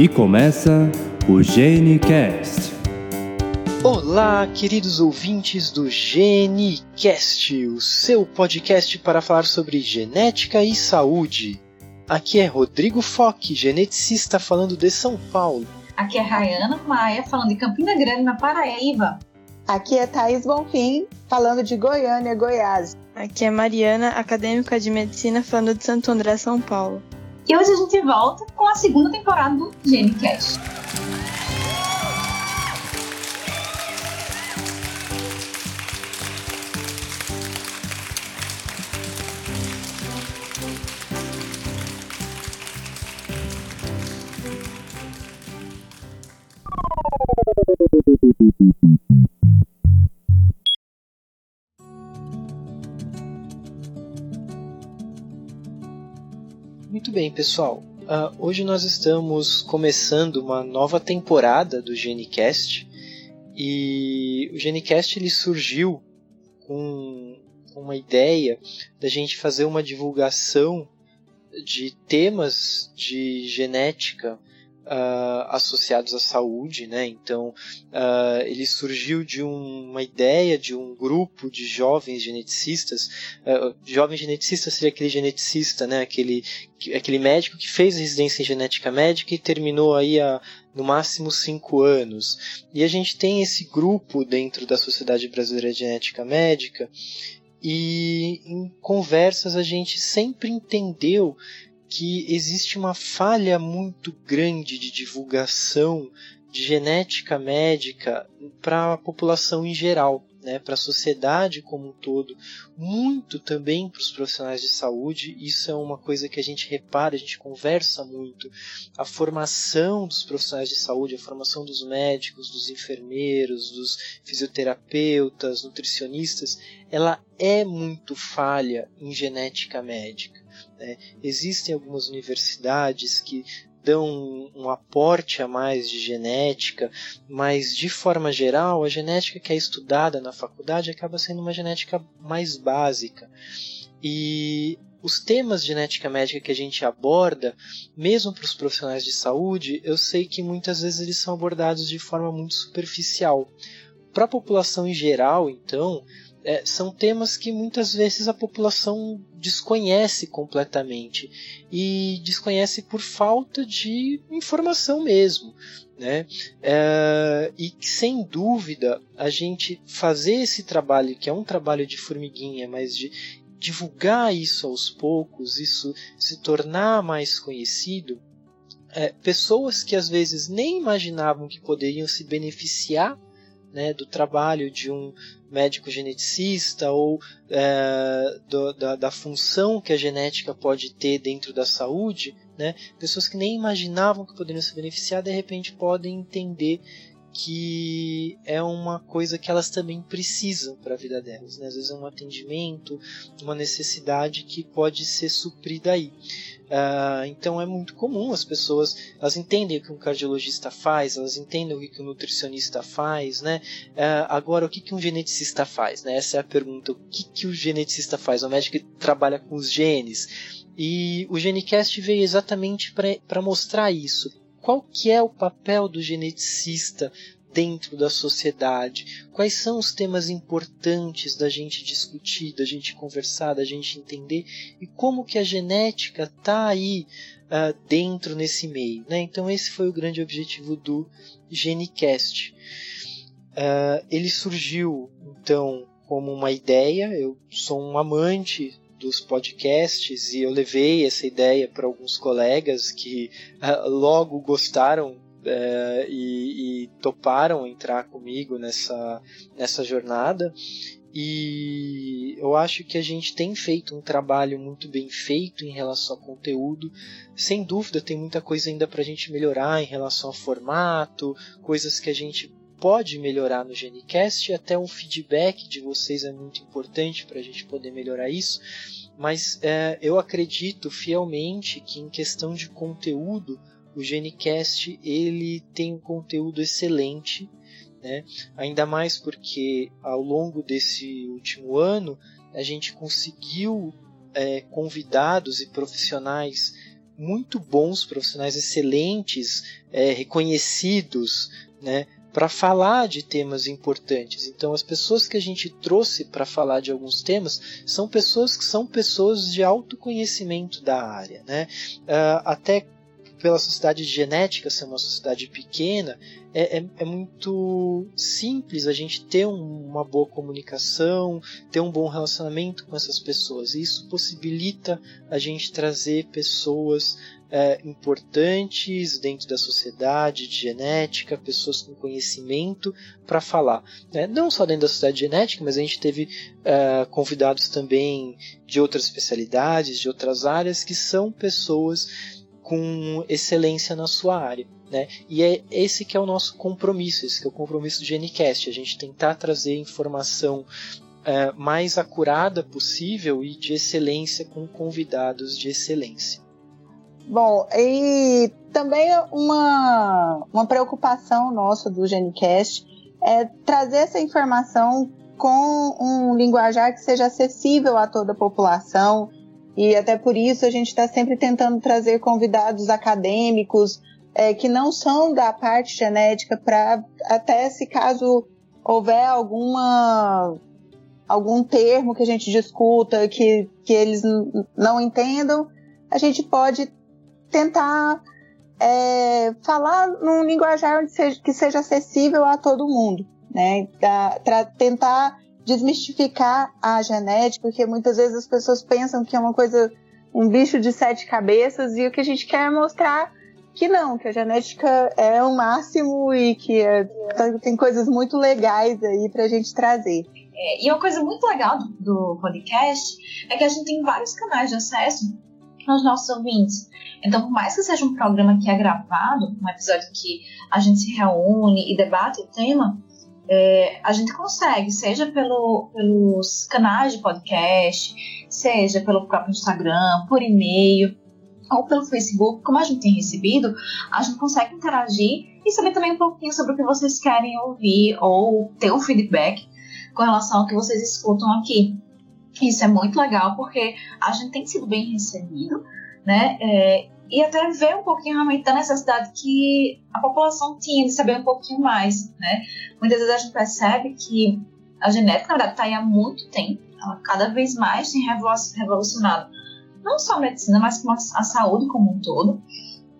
E começa o GeneCast. Olá, queridos ouvintes do GeneCast, o seu podcast para falar sobre genética e saúde. Aqui é Rodrigo Foque, geneticista falando de São Paulo. Aqui é Rayana Maia, falando de Campina Grande, na Paraíba. Aqui é Thaís Bonfim, falando de Goiânia, Goiás. Aqui é Mariana, acadêmica de medicina, falando de Santo André, São Paulo. E hoje a gente volta com a segunda temporada do GeneCast. Bem, pessoal. Uh, hoje nós estamos começando uma nova temporada do GeneCast e o GeneCast ele surgiu com uma ideia da gente fazer uma divulgação de temas de genética uh, associados à saúde, né? Então, uh, ele surgiu de um, uma ideia de um grupo de jovens geneticistas. Uh, jovem geneticista seria aquele geneticista, né? Aquele, aquele médico que fez residência em genética médica e terminou aí a, no máximo cinco anos. E a gente tem esse grupo dentro da Sociedade Brasileira de Genética Médica e em conversas a gente sempre entendeu que existe uma falha muito grande de divulgação de genética médica para a população em geral, né, para a sociedade como um todo, muito também para os profissionais de saúde. Isso é uma coisa que a gente repara, a gente conversa muito. A formação dos profissionais de saúde, a formação dos médicos, dos enfermeiros, dos fisioterapeutas, nutricionistas, ela é muito falha em genética médica. Né? Existem algumas universidades que dão um aporte a mais de genética, mas de forma geral, a genética que é estudada na faculdade acaba sendo uma genética mais básica. E os temas de genética médica que a gente aborda, mesmo para os profissionais de saúde, eu sei que muitas vezes eles são abordados de forma muito superficial. Para a população em geral, então, é, são temas que muitas vezes a população desconhece completamente e desconhece por falta de informação mesmo. Né? É, e sem dúvida a gente fazer esse trabalho, que é um trabalho de formiguinha, mas de divulgar isso aos poucos, isso se tornar mais conhecido, é, pessoas que às vezes nem imaginavam que poderiam se beneficiar né, do trabalho de um médico geneticista ou é, do, da, da, função que a genética pode ter dentro da saúde, né, pessoas que nem imaginavam que poderiam se beneficiar, de repente podem entender que é uma coisa que elas também precisam para a vida delas. Né? Às vezes é um atendimento, uma necessidade que pode ser suprida aí. Uh, então é muito comum as pessoas elas entendem o que um cardiologista faz, elas entendem o que um nutricionista faz, né? Uh, agora o que, que um geneticista faz? Né? Essa é a pergunta. O que, que o geneticista faz? O médico que trabalha com os genes. E o Genicast veio exatamente para mostrar isso qual que é o papel do geneticista dentro da sociedade? Quais são os temas importantes da gente discutir, da gente conversar, da gente entender e como que a genética está aí uh, dentro nesse meio? Né? Então esse foi o grande objetivo do Genicast. Uh, ele surgiu então como uma ideia. Eu sou um amante dos podcasts e eu levei essa ideia para alguns colegas que uh, logo gostaram uh, e, e, toparam entrar comigo nessa, nessa jornada. E eu acho que a gente tem feito um trabalho muito bem feito em relação ao conteúdo. Sem dúvida, tem muita coisa ainda para a gente melhorar em relação ao formato, coisas que a gente pode melhorar no Genicast, até um feedback de vocês é muito importante para a gente poder melhorar isso. Mas é, eu acredito fielmente que em questão de conteúdo, o Genicast ele tem um conteúdo excelente, né? ainda mais porque ao longo desse último ano a gente conseguiu é, convidados e profissionais muito bons, profissionais excelentes, é, reconhecidos, né, para falar de temas importantes. Então, as pessoas que a gente trouxe para falar de alguns temas são pessoas que são pessoas de autoconhecimento da área, né? Uh, até pela sociedade de genética ser uma sociedade pequena, é, é, é muito simples a gente ter um, uma boa comunicação, ter um bom relacionamento com essas pessoas. E isso possibilita a gente trazer pessoas é, importantes dentro da sociedade de genética, pessoas com conhecimento para falar. Né? Não só dentro da sociedade de genética, mas a gente teve é, convidados também de outras especialidades, de outras áreas, que são pessoas com excelência na sua área. Né? E é esse que é o nosso compromisso, esse que é o compromisso do GNCast, a gente tentar trazer informação é, mais acurada possível e de excelência com convidados de excelência. Bom, e também uma, uma preocupação nossa do GNCast é trazer essa informação com um linguajar que seja acessível a toda a população, e até por isso a gente está sempre tentando trazer convidados acadêmicos é, que não são da parte genética para até se caso houver alguma algum termo que a gente discuta que, que eles não entendam, a gente pode tentar é, falar num linguajar que seja acessível a todo mundo, né? Para tentar desmistificar a genética, porque muitas vezes as pessoas pensam que é uma coisa, um bicho de sete cabeças, e o que a gente quer é mostrar que não, que a genética é o máximo e que é, tem coisas muito legais aí para a gente trazer. É, e uma coisa muito legal do, do podcast é que a gente tem vários canais de acesso aos nossos ouvintes. Então, por mais que seja um programa que é gravado, um episódio que a gente se reúne e debate o tema, é, a gente consegue, seja pelo, pelos canais de podcast, seja pelo próprio Instagram, por e-mail ou pelo Facebook, como a gente tem recebido, a gente consegue interagir e saber também um pouquinho sobre o que vocês querem ouvir ou ter um feedback com relação ao que vocês escutam aqui. Isso é muito legal porque a gente tem sido bem recebido, né? É, e até ver um pouquinho realmente da necessidade que a população tinha de saber um pouquinho mais, né? Muitas vezes a gente percebe que a genética, na verdade, está aí há muito tempo, ela cada vez mais tem revolucionado não só a medicina, mas como a saúde como um todo.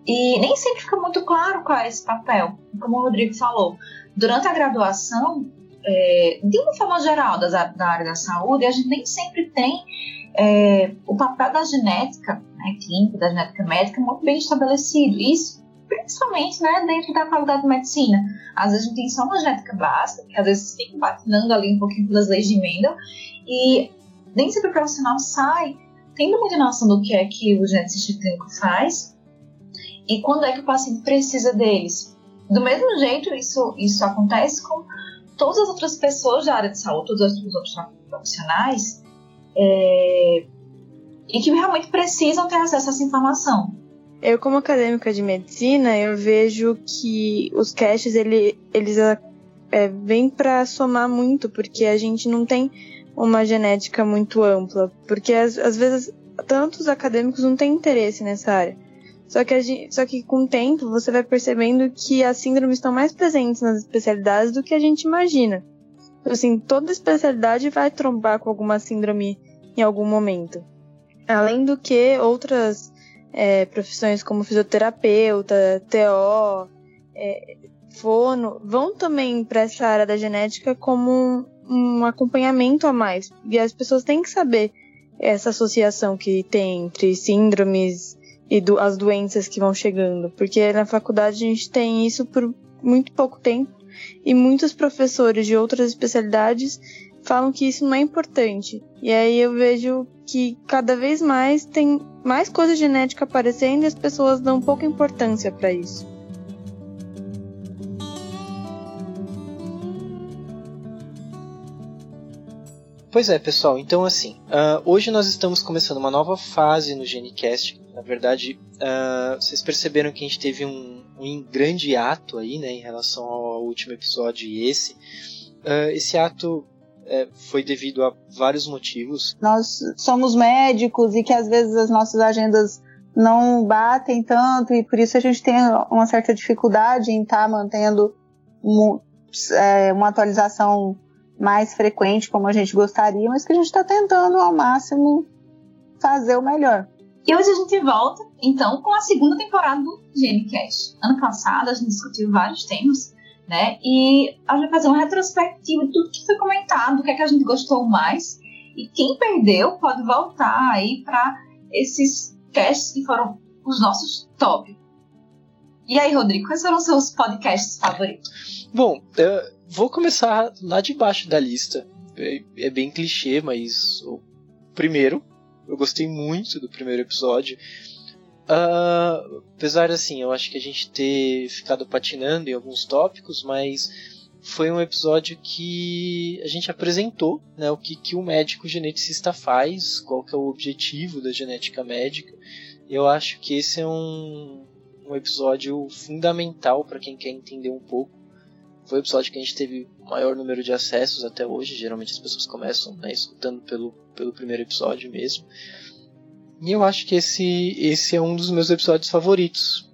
E nem sempre fica muito claro qual é esse papel. Como o Rodrigo falou, durante a graduação, é, de uma forma geral da, da área da saúde, a gente nem sempre tem é, o papel da genética né, clínica, da genética médica muito bem estabelecido. Isso principalmente né, dentro da qualidade de medicina. Às vezes a gente tem só uma genética básica, que às vezes fica patinando ali um pouquinho pelas leis de Mendel, e nem sempre o profissional sai tendo muita noção do que é que o geneticista clínico faz e quando é que o paciente precisa deles. Do mesmo jeito, isso, isso acontece com todas as outras pessoas da área de saúde, todos os outros profissionais, é, e que realmente precisam ter acesso a essa informação. Eu, como acadêmica de medicina, eu vejo que os caches, ele, eles é, vêm para somar muito, porque a gente não tem uma genética muito ampla, porque às, às vezes tantos acadêmicos não têm interesse nessa área. Só que, gente, só que com o tempo você vai percebendo que as síndromes estão mais presentes nas especialidades do que a gente imagina. Assim, toda especialidade vai trombar com alguma síndrome em algum momento. Além do que outras é, profissões como fisioterapeuta, TO, é, fono, vão também para essa área da genética como um, um acompanhamento a mais. E as pessoas têm que saber essa associação que tem entre síndromes e do, as doenças que vão chegando. Porque na faculdade a gente tem isso por muito pouco tempo e muitos professores de outras especialidades falam que isso não é importante. E aí eu vejo que cada vez mais tem mais coisa genética aparecendo e as pessoas dão pouca importância para isso. Pois é, pessoal. Então, assim, uh, hoje nós estamos começando uma nova fase no GeneCast. Na verdade, uh, vocês perceberam que a gente teve um, um grande ato aí, né, em relação ao último episódio e esse. Uh, esse ato é, foi devido a vários motivos. Nós somos médicos e que às vezes as nossas agendas não batem tanto e por isso a gente tem uma certa dificuldade em estar tá mantendo é, uma atualização mais frequente como a gente gostaria, mas que a gente está tentando ao máximo fazer o melhor. E hoje a gente volta, então, com a segunda temporada do GNCast. Ano passado a gente discutiu vários temas, né? E a gente vai fazer uma retrospectiva de tudo que foi comentado, o que é que a gente gostou mais. E quem perdeu pode voltar aí para esses casts que foram os nossos top. E aí, Rodrigo, quais foram os seus podcasts favoritos? Bom, vou começar lá de baixo da lista. É, é bem clichê, mas o primeiro, eu gostei muito do primeiro episódio. Uh, apesar assim, eu acho que a gente ter ficado patinando em alguns tópicos, mas foi um episódio que a gente apresentou né, o que, que o médico geneticista faz, qual que é o objetivo da genética médica. Eu acho que esse é um, um episódio fundamental para quem quer entender um pouco. Foi o episódio que a gente teve o maior número de acessos até hoje. Geralmente as pessoas começam né, escutando pelo, pelo primeiro episódio mesmo. E eu acho que esse, esse é um dos meus episódios favoritos,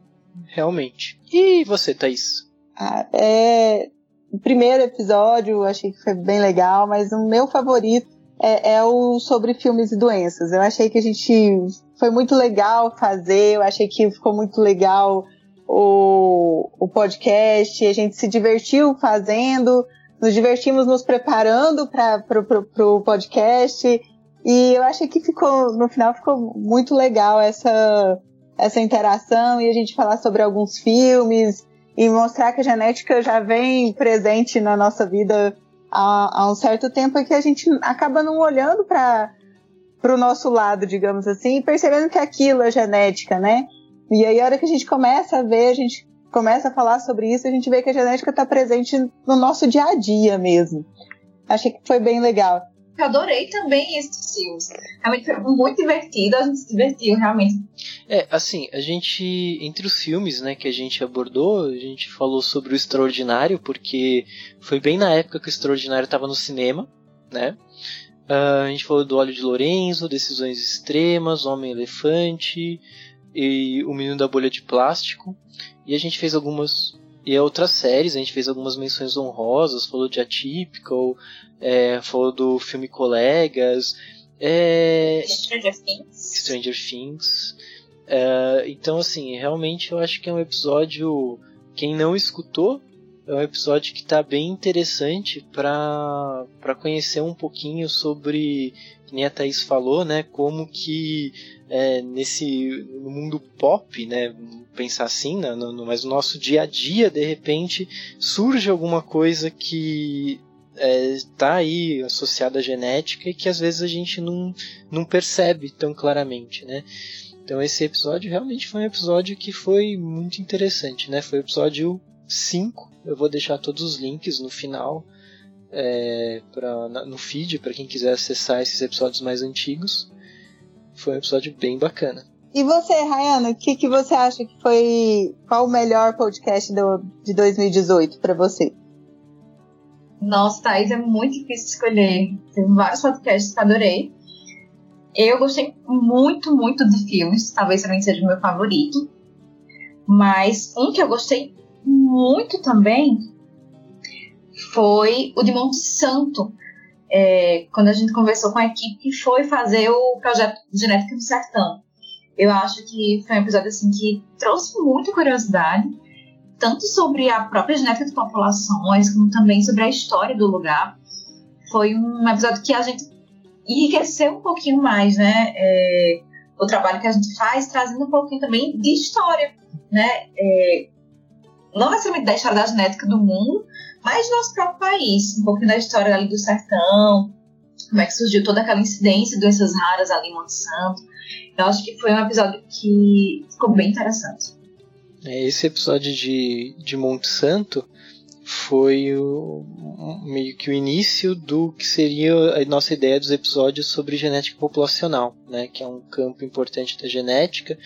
realmente. E você, Thaís? Ah, é... O primeiro episódio achei que foi bem legal, mas o meu favorito é, é, o sobre filmes e doenças. Eu achei que a gente foi muito legal fazer, eu achei que ficou muito legal o, o podcast, a gente se divertiu fazendo, nos divertimos nos preparando para o podcast e eu achei que ficou, no final ficou muito legal essa, essa interação e a gente falar sobre alguns filmes e mostrar que a genética já vem presente na nossa vida há, há um certo tempo e que a gente acaba não olhando para o nosso lado, digamos assim, e percebendo que aquilo é genética, né? E aí, a hora que a gente começa a ver, a gente começa a falar sobre isso, a gente vê que a genética está presente no nosso dia a dia mesmo. Achei que foi bem legal. Eu adorei também esses filmes. Realmente foi muito divertido, a gente se divertiu, realmente. É, assim, a gente, entre os filmes, né, que a gente abordou, a gente falou sobre o Extraordinário, porque foi bem na época que o Extraordinário estava no cinema, né? Uh, a gente falou do Óleo de Lorenzo, Decisões Extremas, Homem-Elefante e O Menino da Bolha de Plástico. E a gente fez algumas e outras séries, a gente fez algumas menções honrosas, falou de Atypical, é, falou do filme Colegas, é, Stranger Things. Stranger Things. É, então, assim, realmente eu acho que é um episódio. Quem não escutou, é um episódio que está bem interessante para conhecer um pouquinho sobre, que nem a Thaís falou, né, como que é, nesse no mundo pop, né, pensar assim, né, no, no, mas no nosso dia a dia, de repente, surge alguma coisa que está é, tá aí associada à genética e que às vezes a gente não, não percebe tão claramente, né? Então esse episódio realmente foi um episódio que foi muito interessante, né? Foi o episódio 5. Eu vou deixar todos os links no final é, pra, no feed para quem quiser acessar esses episódios mais antigos. Foi um episódio bem bacana. E você, Rayana, o que, que você acha que foi. Qual o melhor podcast do, de 2018 para você? Nossa, Thaís, é muito difícil escolher. Tem vários podcasts que adorei. Eu gostei muito, muito de filmes. Talvez também seja o meu favorito. Mas um que eu gostei muito também foi o de Monte Santo. É, quando a gente conversou com a equipe que foi fazer o projeto Genética do Sertão. Eu acho que foi um episódio assim que trouxe muita curiosidade tanto sobre a própria genética de populações, como também sobre a história do lugar. Foi um episódio que a gente enriqueceu um pouquinho mais, né? É, o trabalho que a gente faz, trazendo um pouquinho também de história, né? É, não necessariamente da história da genética do mundo, mas do nosso próprio país. Um pouquinho da história ali do sertão, como é que surgiu toda aquela incidência de doenças raras ali em Monte Santo. Eu acho que foi um episódio que ficou bem interessante. É, esse episódio de, de Monte Santo foi o, meio que o início do que seria a nossa ideia dos episódios sobre genética populacional, né, que é um campo importante da genética.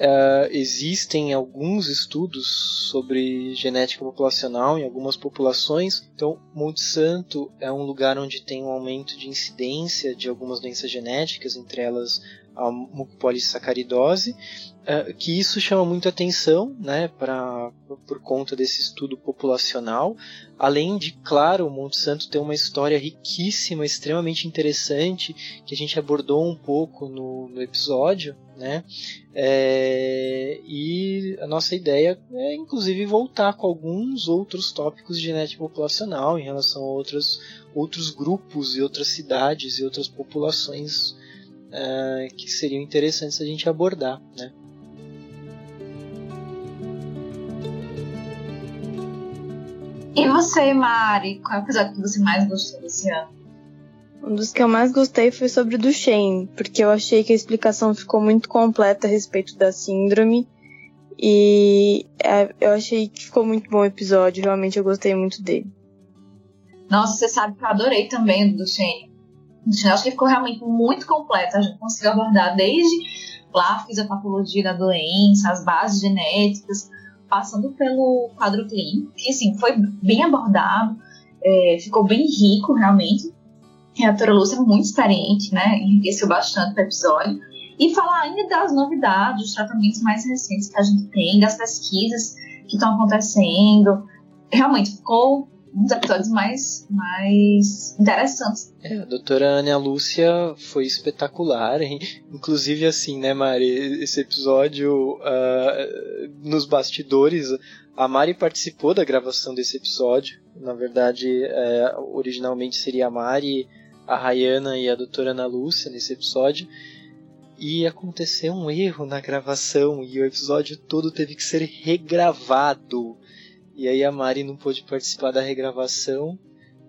Uh, existem alguns estudos sobre genética populacional em algumas populações. Então, Monte Santo é um lugar onde tem um aumento de incidência de algumas doenças genéticas, entre elas a mucopolissacaridose, uh, que isso chama muito atenção, né, pra, por conta desse estudo populacional, além de, claro, o Monte Santo ter uma história riquíssima, extremamente interessante, que a gente abordou um pouco no, no episódio, né, é, e a nossa ideia é, inclusive, voltar com alguns outros tópicos de genética populacional em relação a outros, outros grupos e outras cidades e outras populações uh, que seriam interessantes a gente abordar, né? E você, Mari? Qual é o episódio que você mais gostou desse ano? Um dos que eu mais gostei foi sobre o Duchenne, porque eu achei que a explicação ficou muito completa a respeito da síndrome. E é, eu achei que ficou muito bom o episódio, realmente eu gostei muito dele. Nossa, você sabe que eu adorei também o Duchenne. Duchenne acho que ficou realmente muito completa. A gente conseguiu abordar desde lá a fisiopatologia da doença, as bases genéticas, passando pelo quadro clínico, que assim, foi bem abordado, é, ficou bem rico realmente. A doutora Lúcia é muito experiente, né? Enriqueceu bastante o episódio. E falar ainda das novidades, dos tratamentos mais recentes que a gente tem, das pesquisas que estão acontecendo. Realmente ficou um dos episódios mais, mais interessantes. É, a doutora Ana Lúcia foi espetacular, hein? inclusive assim, né, Mari? Esse episódio uh, nos bastidores, a Mari participou da gravação desse episódio. Na verdade, é, originalmente seria a Mari, a Rayana e a doutora Ana Lúcia nesse episódio. E aconteceu um erro na gravação e o episódio todo teve que ser regravado. E aí a Mari não pôde participar da regravação.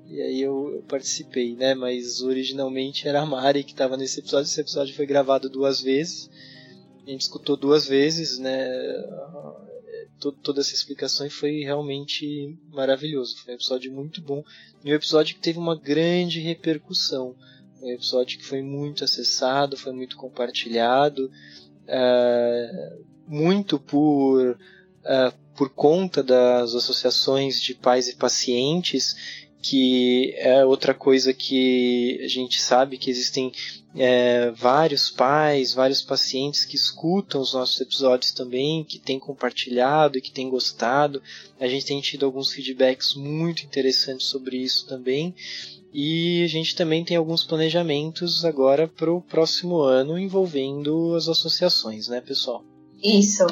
E aí eu, eu participei, né? Mas originalmente era a Mari que estava nesse episódio. Esse episódio foi gravado duas vezes. A gente escutou duas vezes, né? toda essa explicação e foi realmente maravilhoso. Foi um episódio muito bom e um episódio que teve uma grande repercussão. Um episódio que foi muito acessado, foi muito compartilhado, uh, muito por uh, por conta das associações de pais e pacientes, que é outra coisa que a gente sabe que existem é, vários pais, vários pacientes que escutam os nossos episódios também, que têm compartilhado e que têm gostado. A gente tem tido alguns feedbacks muito interessantes sobre isso também. E a gente também tem alguns planejamentos agora para o próximo ano envolvendo as associações, né, pessoal? Isso.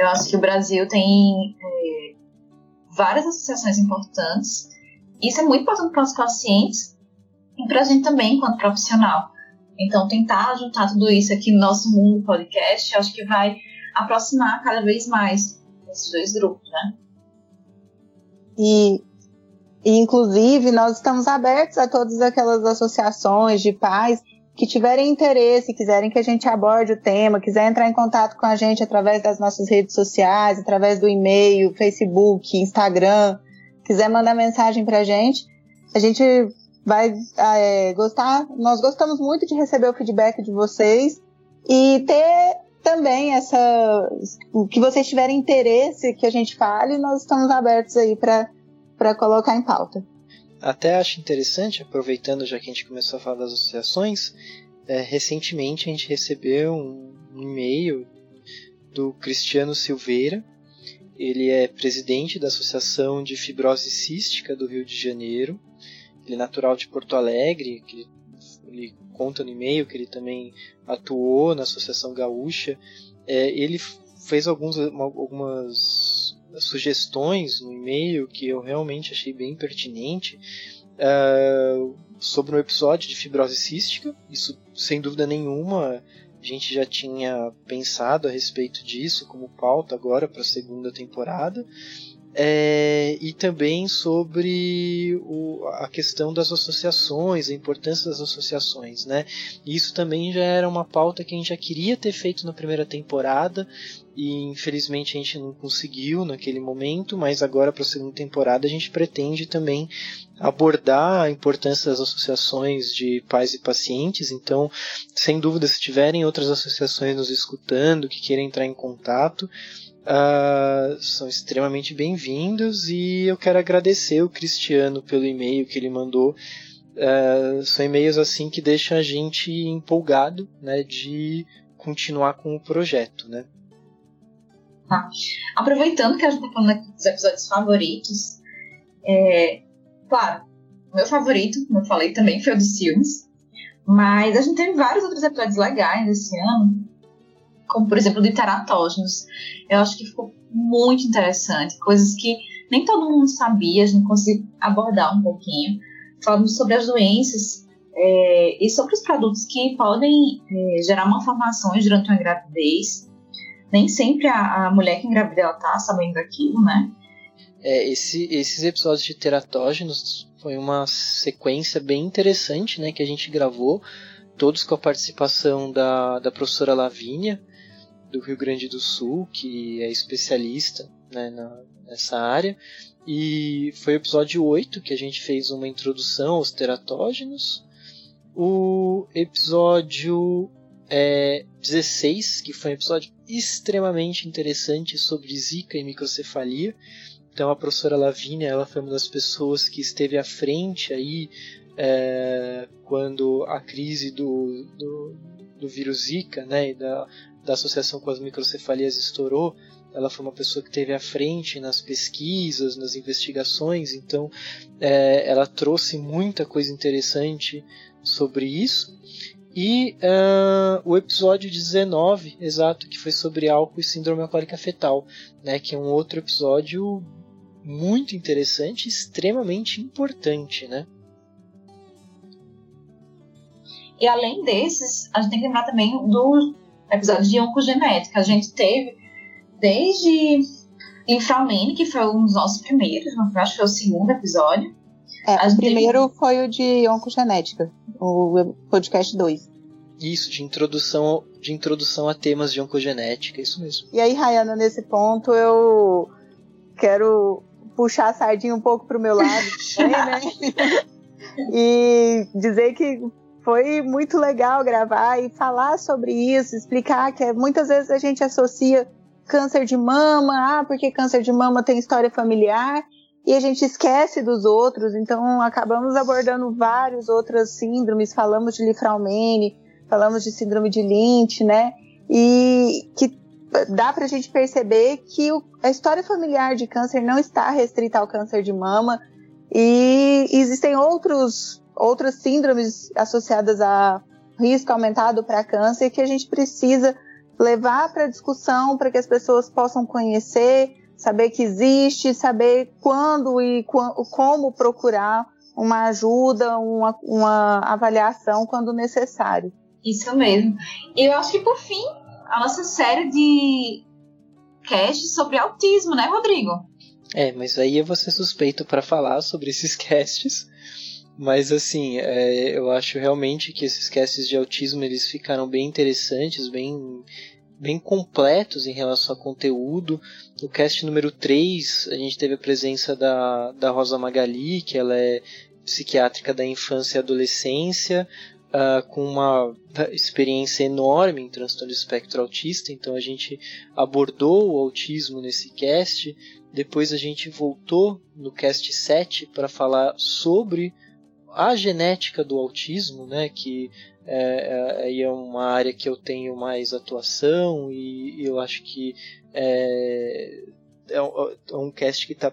Eu acho que o Brasil tem é, várias associações importantes. Isso é muito importante para os pacientes e para a gente também, enquanto profissional. Então, tentar juntar tudo isso aqui no nosso mundo podcast, acho que vai aproximar cada vez mais esses dois grupos, né? E, e, inclusive, nós estamos abertos a todas aquelas associações de pais que tiverem interesse, quiserem que a gente aborde o tema, quiser entrar em contato com a gente através das nossas redes sociais, através do e-mail, Facebook, Instagram, quiser mandar mensagem para a gente, a gente vai é, gostar. Nós gostamos muito de receber o feedback de vocês e ter também essa, o que vocês tiverem interesse que a gente fale, nós estamos abertos aí para colocar em pauta. Até acho interessante, aproveitando já que a gente começou a falar das associações, é, recentemente a gente recebeu um, um e-mail do Cristiano Silveira. Ele é presidente da Associação de Fibrose Cística do Rio de Janeiro. Ele é natural de Porto Alegre, que ele conta no e-mail que ele também atuou na Associação Gaúcha. É, ele fez alguns, algumas sugestões no e-mail que eu realmente achei bem pertinente uh, sobre um episódio de fibrose cística. Isso, sem dúvida nenhuma, a gente já tinha pensado a respeito disso como pauta agora para a segunda temporada. É, e também sobre o, a questão das associações, a importância das associações, né? Isso também já era uma pauta que a gente já queria ter feito na primeira temporada e infelizmente a gente não conseguiu naquele momento, mas agora para a segunda temporada a gente pretende também abordar a importância das associações de pais e pacientes. Então, sem dúvida, se tiverem outras associações nos escutando que queiram entrar em contato, uh, são extremamente bem-vindos e eu quero agradecer o Cristiano pelo e-mail que ele mandou uh, são e-mails assim que deixam a gente empolgado, né, de continuar com o projeto, né. Tá. Aproveitando que a gente está falando dos episódios favoritos, é, claro, meu favorito, como eu falei, também foi o dos filmes. Mas a gente teve vários outros episódios legais esse ano, como por exemplo de teratógenos. Eu acho que ficou muito interessante, coisas que nem todo mundo sabia, a gente conseguiu abordar um pouquinho. Falamos sobre as doenças é, e sobre os produtos que podem é, gerar malformações durante uma gravidez nem sempre a, a mulher que engravida ela tá sabendo daquilo, né? É, esse, esses episódios de teratógenos foi uma sequência bem interessante, né, que a gente gravou, todos com a participação da, da professora Lavínia, do Rio Grande do Sul, que é especialista né, na, nessa área. E foi o episódio 8 que a gente fez uma introdução aos teratógenos. O episódio é, 16, que foi um episódio extremamente interessante sobre zika e microcefalia. Então a professora Lavínia, ela foi uma das pessoas que esteve à frente aí é, quando a crise do, do, do vírus Zika, né, e da, da associação com as microcefalias estourou, ela foi uma pessoa que esteve à frente nas pesquisas, nas investigações, então é, ela trouxe muita coisa interessante sobre isso. E uh, o episódio 19, exato, que foi sobre álcool e síndrome alcoólica fetal, né, que é um outro episódio muito interessante, extremamente importante, né? E além desses, a gente tem que lembrar também do episódio de oncogenética. A gente teve desde Inframene, que foi um dos nossos primeiros, acho que foi o segundo episódio, é, o primeiro teve... foi o de oncogenética, o podcast 2. Isso, de introdução, de introdução a temas de oncogenética, isso mesmo. E aí, Rayana, nesse ponto eu quero puxar a sardinha um pouco para o meu lado também, né? e dizer que foi muito legal gravar e falar sobre isso, explicar que muitas vezes a gente associa câncer de mama, ah, porque câncer de mama tem história familiar, e a gente esquece dos outros, então acabamos abordando várias outras síndromes, falamos de Lifraumene, falamos de síndrome de Lynch, né? E que dá para a gente perceber que a história familiar de câncer não está restrita ao câncer de mama e existem outros, outras síndromes associadas a risco aumentado para câncer que a gente precisa levar para discussão para que as pessoas possam conhecer saber que existe, saber quando e como procurar uma ajuda, uma, uma avaliação quando necessário. Isso mesmo. E eu acho que por fim, a nossa série de cast sobre autismo, né, Rodrigo? É, mas aí eu vou ser suspeito para falar sobre esses casts. Mas assim, é, eu acho realmente que esses casts de autismo eles ficaram bem interessantes, bem bem completos em relação a conteúdo. No cast número 3, a gente teve a presença da, da Rosa Magali, que ela é psiquiátrica da infância e adolescência, uh, com uma experiência enorme em transtorno de espectro autista, então a gente abordou o autismo nesse cast. Depois a gente voltou no cast 7 para falar sobre a genética do autismo, né, que é, é, é uma área que eu tenho mais atuação e, eu acho que é, é, um, é um cast que está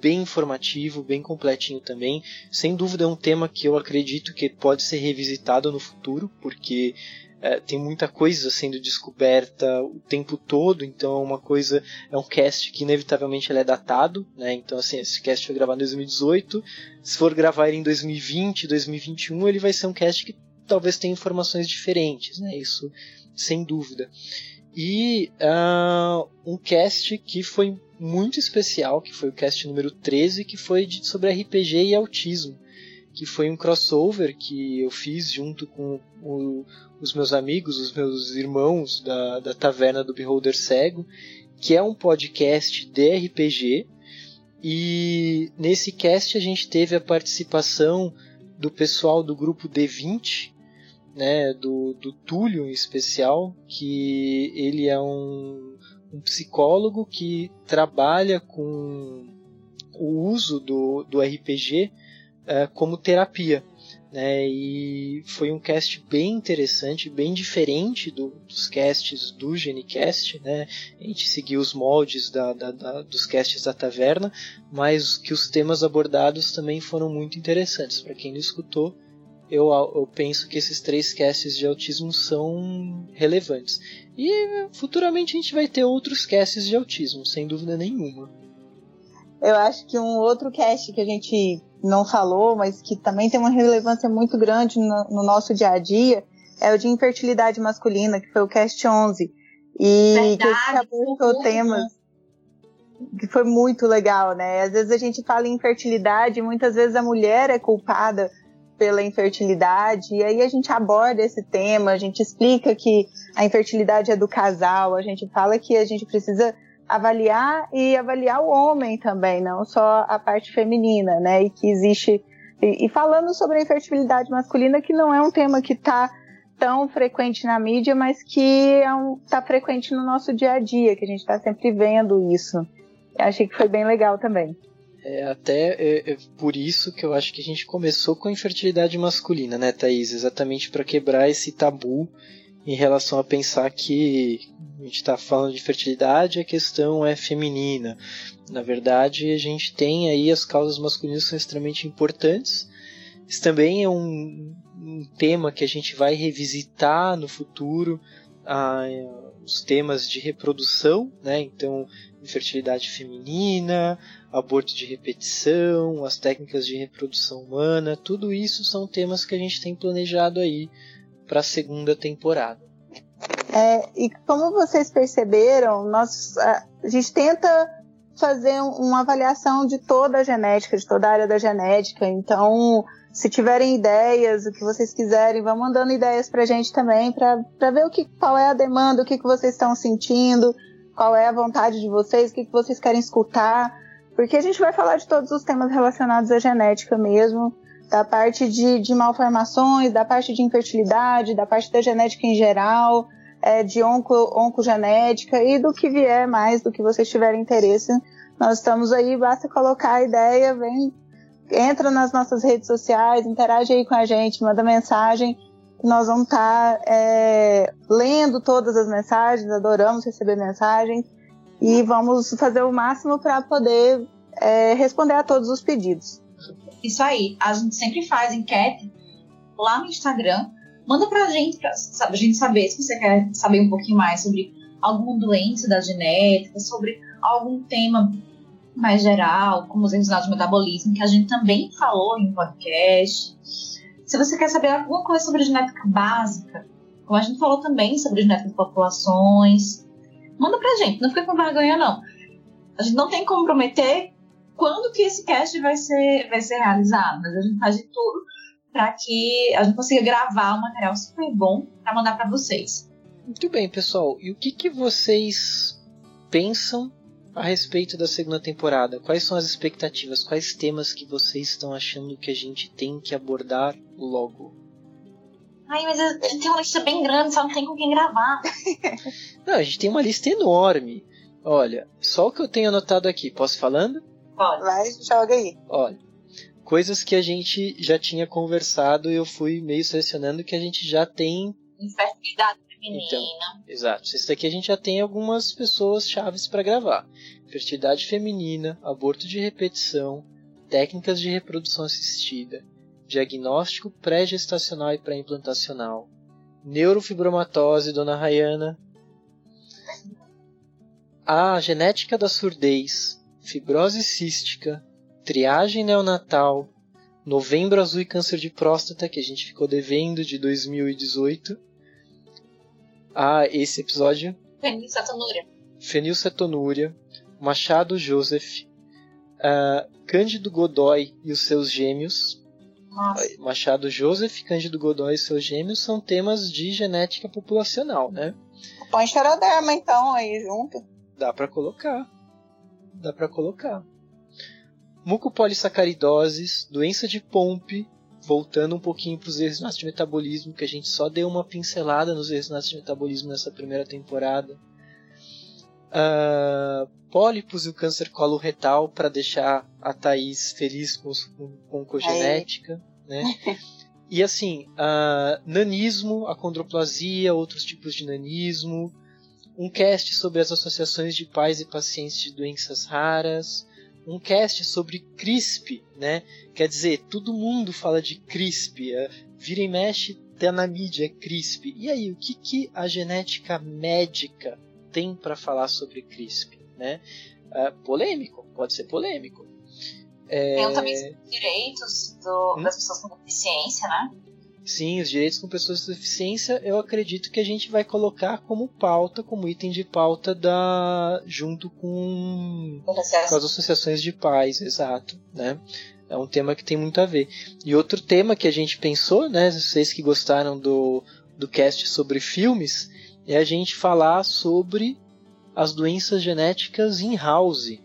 bem informativo, bem completinho também. Sem dúvida é um tema que eu acredito que pode ser revisitado no futuro, porque é, tem muita coisa sendo descoberta o tempo todo, então é uma coisa, é um cast que inevitavelmente ele é datado, né? Então assim, esse cast foi gravado em 2018, se for gravar ele em 2020, 2021, ele vai ser um cast que talvez tenha informações diferentes, né? Isso sem dúvida. E uh, um cast que foi muito especial, que foi o cast número 13, que foi de, sobre RPG e autismo, que foi um crossover que eu fiz junto com o, os meus amigos, os meus irmãos da, da Taverna do Beholder Cego, que é um podcast de RPG. E nesse cast a gente teve a participação do pessoal do grupo D20, né, do, do Túlio em especial, que ele é um, um psicólogo que trabalha com o uso do, do RPG é, como terapia. né? E foi um cast bem interessante, bem diferente do, dos casts do Genicast, né? A gente seguiu os moldes da, da, da, dos casts da taverna, mas que os temas abordados também foram muito interessantes. Para quem não escutou, eu, eu penso que esses três casts de autismo são relevantes. E futuramente a gente vai ter outros casts de autismo, sem dúvida nenhuma. Eu acho que um outro cast que a gente não falou, mas que também tem uma relevância muito grande no, no nosso dia a dia, é o de infertilidade masculina, que foi o cast 11. E Verdade, que gente abordou temas que foi muito legal, né? Às vezes a gente fala em infertilidade, muitas vezes a mulher é culpada pela infertilidade, e aí a gente aborda esse tema, a gente explica que a infertilidade é do casal, a gente fala que a gente precisa avaliar e avaliar o homem também, não só a parte feminina, né? E que existe. E, e falando sobre a infertilidade masculina, que não é um tema que está tão frequente na mídia, mas que é um, tá frequente no nosso dia a dia, que a gente está sempre vendo isso. Eu achei que foi bem legal também. É até é, é por isso que eu acho que a gente começou com a infertilidade masculina, né, Thaís? Exatamente para quebrar esse tabu em relação a pensar que a gente está falando de fertilidade, a questão é feminina. Na verdade, a gente tem aí as causas masculinas que são extremamente importantes. Isso também é um, um tema que a gente vai revisitar no futuro, ah, os temas de reprodução, né? Então, infertilidade feminina, aborto de repetição, as técnicas de reprodução humana, tudo isso são temas que a gente tem planejado aí para a segunda temporada. É, e como vocês perceberam, nós, a, gente tenta fazer uma avaliação de toda a genética, de toda a área da genética. Então, se tiverem ideias, o que vocês quiserem, vão mandando ideias para a gente também, para ver o que, qual é a demanda, o que, que vocês estão sentindo, qual é a vontade de vocês, o que, que vocês querem escutar. Porque a gente vai falar de todos os temas relacionados à genética mesmo da parte de, de malformações, da parte de infertilidade, da parte da genética em geral, é, de onco, oncogenética e do que vier mais, do que vocês tiverem interesse. Nós estamos aí, basta colocar a ideia, vem, entra nas nossas redes sociais, interage aí com a gente, manda mensagem. Nós vamos estar tá, é, lendo todas as mensagens, adoramos receber mensagens e vamos fazer o máximo para poder é, responder a todos os pedidos. Isso aí. A gente sempre faz enquete lá no Instagram. Manda pra gente, pra a gente saber se você quer saber um pouquinho mais sobre alguma doença da genética, sobre algum tema mais geral, como os enzimas de metabolismo, que a gente também falou em podcast. Se você quer saber alguma coisa sobre genética básica, como a gente falou também sobre genética de populações, manda pra gente, não fica com vergonha não. A gente não tem como prometer quando que esse cast vai ser, vai ser realizado, mas a gente faz de tudo para que a gente consiga gravar um material super bom para mandar para vocês. Muito bem, pessoal. E o que, que vocês pensam a respeito da segunda temporada? Quais são as expectativas? Quais temas que vocês estão achando que a gente tem que abordar logo? Ai, mas a gente tem uma lista bem grande, só não tem com quem gravar. não, a gente tem uma lista enorme. Olha, só o que eu tenho anotado aqui. Posso ir falando? Pode. Vai, joga aí. Olha, coisas que a gente já tinha conversado e eu fui meio selecionando que a gente já tem. Infertilidade feminina. Então, exato. Isso daqui a gente já tem algumas pessoas chaves para gravar. Fertilidade feminina, aborto de repetição, técnicas de reprodução assistida, diagnóstico pré-gestacional e pré-implantacional, neurofibromatose, dona Rayana, a genética da surdez, fibrose cística, triagem neonatal, novembro azul e câncer de próstata, que a gente ficou devendo de 2018. Ah, esse episódio. Fenilcetonúria. Fenilcetonúria, Machado Joseph, uh, Cândido Godoy e os seus gêmeos. Nossa. Machado Joseph, Cândido Godoy e seus gêmeos são temas de genética populacional, né? Põe xeroderma então aí junto. Dá para colocar dá para colocar. Mucopolissacaridoses, doença de Pompe, voltando um pouquinho para os erros de metabolismo, que a gente só deu uma pincelada nos erros de metabolismo nessa primeira temporada. Uh, pólipos e o câncer coloretal para deixar a Thaís feliz com, com, com cogenética. Né? e assim, uh, nanismo, acondroplasia, outros tipos de nanismo, um cast sobre as associações de pais e pacientes de doenças raras, um cast sobre CRISP, né? Quer dizer, todo mundo fala de CRISP, uh, vira e mexe tá na mídia CRISP. E aí, o que, que a genética médica tem para falar sobre CRISP, né? Uh, polêmico, pode ser polêmico. É... Tem também os direitos do, hum? das pessoas com deficiência, né? Sim, os direitos com pessoas com deficiência, eu acredito que a gente vai colocar como pauta, como item de pauta da junto com, com as associações de pais, exato, né? É um tema que tem muito a ver. E outro tema que a gente pensou, né, vocês que gostaram do, do cast sobre filmes, é a gente falar sobre as doenças genéticas em House,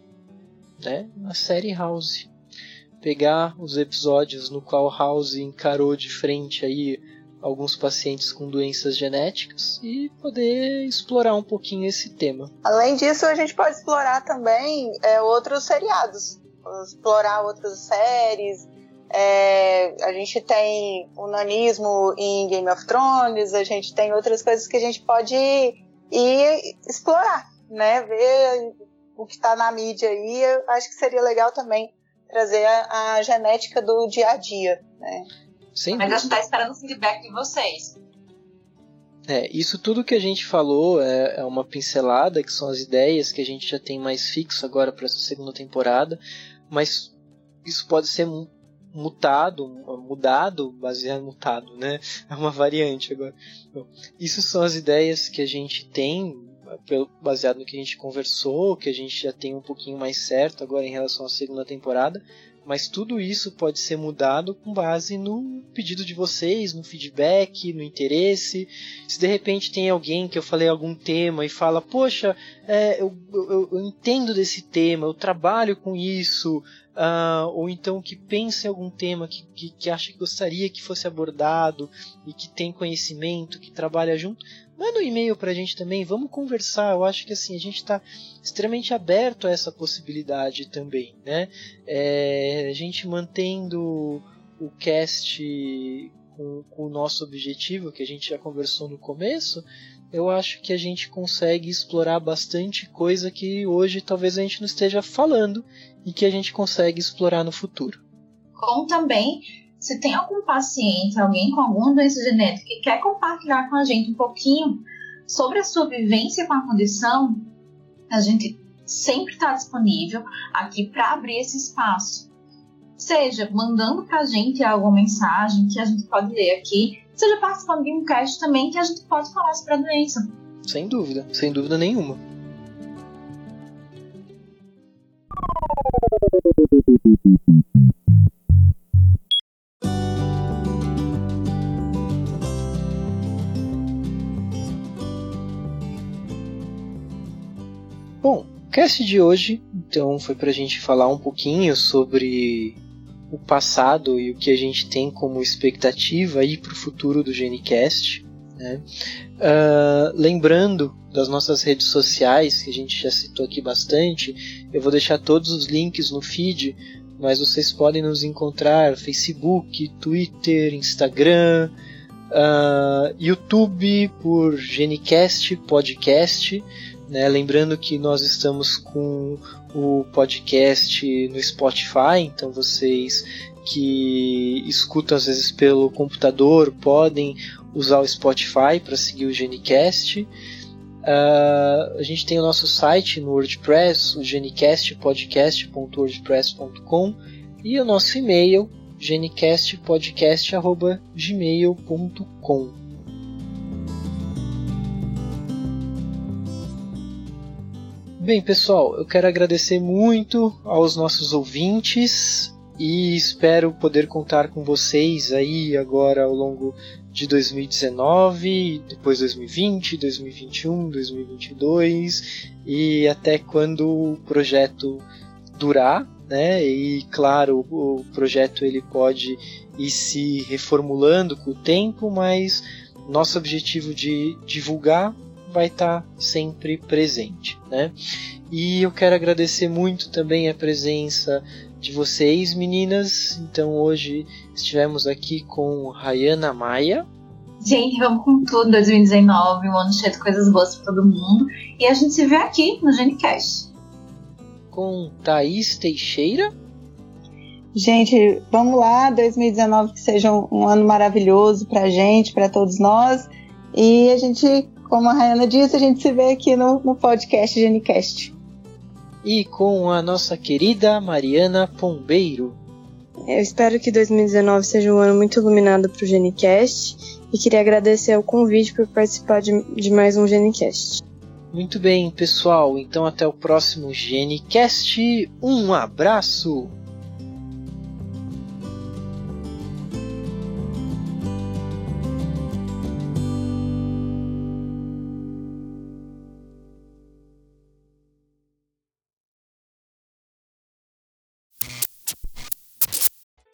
né? A série House pegar os episódios no qual House encarou de frente aí alguns pacientes com doenças genéticas e poder explorar um pouquinho esse tema. Além disso, a gente pode explorar também é, outros seriados, explorar outras séries. É, a gente tem o nanismo em Game of Thrones, a gente tem outras coisas que a gente pode ir, ir explorar, né? Ver o que está na mídia aí. Eu acho que seria legal também trazer a, a genética do dia a dia, né? Sim. Mas a gente está esperando o feedback de vocês. É, isso tudo que a gente falou é, é, uma pincelada, que são as ideias que a gente já tem mais fixo agora para essa segunda temporada, mas isso pode ser mutado, mudado, baseado mutado, né? É uma variante agora. Bom, isso são as ideias que a gente tem baseado no que a gente conversou, que a gente já tem um pouquinho mais certo agora em relação à segunda temporada, mas tudo isso pode ser mudado com base no pedido de vocês, no feedback, no interesse. Se de repente tem alguém que eu falei algum tema e fala, poxa, é, eu, eu, eu, entendo desse tema, eu trabalho com isso, uh, ou então que pensa em algum tema que, que, que acha que gostaria que fosse abordado e que tem conhecimento, que trabalha junto, manda um e-mail pra gente também, vamos conversar. Eu acho que assim, a gente está extremamente aberto a essa possibilidade também, né? É, a gente mantendo o cast com, com, o nosso objetivo, que a gente já conversou no começo, eu acho que a gente consegue explorar bastante coisa que hoje talvez a gente não esteja falando e que a gente consegue explorar no futuro. Como também se tem algum paciente, alguém com alguma doença genética que quer compartilhar com a gente um pouquinho sobre a sua vivência com a condição, a gente sempre está disponível aqui para abrir esse espaço. Seja mandando para a gente alguma mensagem que a gente pode ler aqui, seja participando de um cast também que a gente pode falar sobre a doença. Sem dúvida, sem dúvida nenhuma. Cast de hoje, então, foi para a gente falar um pouquinho sobre o passado e o que a gente tem como expectativa aí para o futuro do GeneCast. Né? Uh, lembrando das nossas redes sociais, que a gente já citou aqui bastante, eu vou deixar todos os links no feed, mas vocês podem nos encontrar Facebook, Twitter, Instagram, uh, YouTube por GeneCast Podcast. Né? Lembrando que nós estamos com o podcast no Spotify, então vocês que escutam às vezes pelo computador podem usar o Spotify para seguir o Genicast. Uh, a gente tem o nosso site no WordPress, o genicastpodcast.wordpress.com e o nosso e-mail genicastpodcast.gmail.com. Bem, pessoal, eu quero agradecer muito aos nossos ouvintes e espero poder contar com vocês aí agora ao longo de 2019, depois 2020, 2021, 2022 e até quando o projeto durar, né? E claro, o projeto ele pode ir se reformulando com o tempo, mas nosso objetivo de divulgar vai estar tá sempre presente, né? E eu quero agradecer muito também a presença de vocês, meninas. Então hoje estivemos aqui com Rayana Maia. Gente, vamos com tudo 2019, um ano cheio de coisas boas para todo mundo. E a gente se vê aqui no Genicast. Com Thaís Teixeira. Gente, vamos lá, 2019 que seja um, um ano maravilhoso pra gente, para todos nós. E a gente, como a Rayana disse, a gente se vê aqui no, no podcast Genicast. E com a nossa querida Mariana Pombeiro. Eu espero que 2019 seja um ano muito iluminado para o Genicast e queria agradecer o convite por participar de, de mais um Genicast. Muito bem, pessoal. Então até o próximo Genicast. Um abraço!